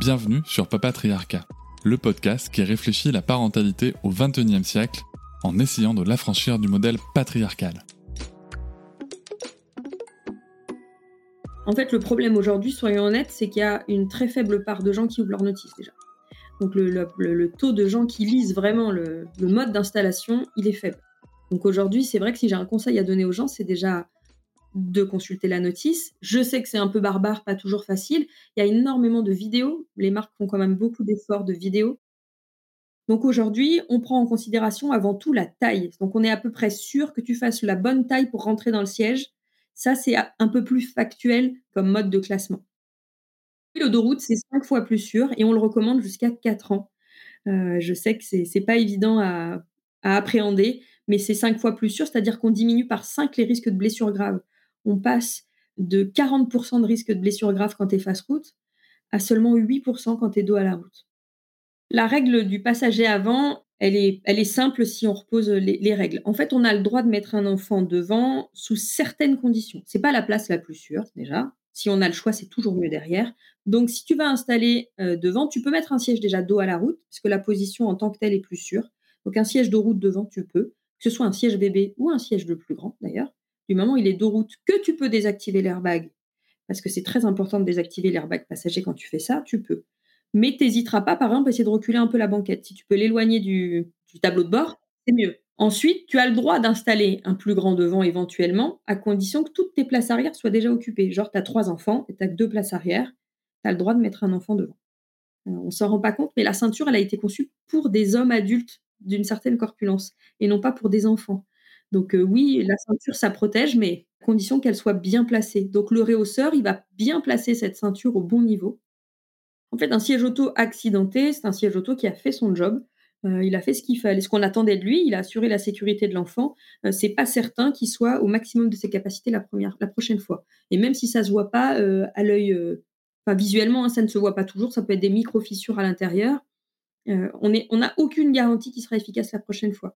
Bienvenue sur Papatriarcat, le podcast qui réfléchit la parentalité au XXIe siècle en essayant de l'affranchir du modèle patriarcal. En fait, le problème aujourd'hui, soyons honnêtes, c'est qu'il y a une très faible part de gens qui ouvrent leur notice déjà. Donc le, taux de gens qui lisent vraiment le, le mode d'installation, il est faible. Donc aujourd'hui, c'est vrai que si j'ai un conseil à donner aux gens, c'est déjà de consulter la notice. Je sais que c'est un peu barbare, pas toujours facile. Il y a énormément de vidéos. Les marques font quand même beaucoup d'efforts de vidéos. Donc aujourd'hui, on prend en considération avant tout la taille. Donc on est à peu près sûr que tu fasses la bonne taille pour rentrer dans le siège. Ça, c'est un peu plus factuel comme mode de classement. Le c'est cinq fois plus sûr et on le recommande jusqu'à 4 ans. Euh, je sais que c'est n'est pas évident à, à appréhender, mais c'est cinq fois plus sûr, c'est-à-dire qu'on diminue par 5 les risques de blessures graves on passe de 40% de risque de blessure grave quand tu es face route à seulement 8% quand tu es dos à la route. La règle du passager avant, elle est, simple si on repose les, règles. En fait, on a le droit de mettre un enfant devant sous certaines conditions. C'est pas la place la plus sûre déjà. Si on a le choix, c'est toujours mieux derrière. Donc, si tu vas installer euh, devant, tu peux mettre un siège déjà dos à la route, puisque la position en tant que telle est plus sûre. Donc, un siège de route devant, tu peux, que ce soit un siège bébé ou un siège de plus grand d'ailleurs. Du moment il est dos route, que tu peux désactiver l'airbag, parce que c'est très important de désactiver l'airbag passager quand tu fais ça, tu peux. Mais t'hésiteras pas, par exemple, à essayer de reculer un peu la banquette. Si tu peux l'éloigner du, tableau de bord, c'est mieux. Ensuite, tu as le droit d'installer un plus grand devant éventuellement, à condition que toutes tes places arrière soient déjà occupées. Genre, tu as trois enfants et tu as deux places arrière, tu as le droit de mettre un enfant devant. Euh, on s'en rend pas compte, mais la ceinture, elle a été conçue pour des hommes adultes d'une certaine corpulence et non pas pour des enfants. Donc euh, oui, la ceinture, ça protège, mais à condition qu'elle soit bien placée. Donc le réhausseur, il va bien placer cette ceinture au bon niveau. En fait, un siège auto accidenté, c'est un siège auto qui a fait son job. Euh, il a fait ce qu'il fallait, ce qu'on attendait de lui. Il a assuré la sécurité de l'enfant. Euh, c'est pas certain qu'il soit au maximum de ses capacités la prochaine fois. Et même si ça se voit pas à l'œil, enfin visuellement, hein, ça ne se voit pas toujours. Ça peut être des micro fissures à l'intérieur. on n'a aucune garantie qu'il sera efficace la prochaine fois.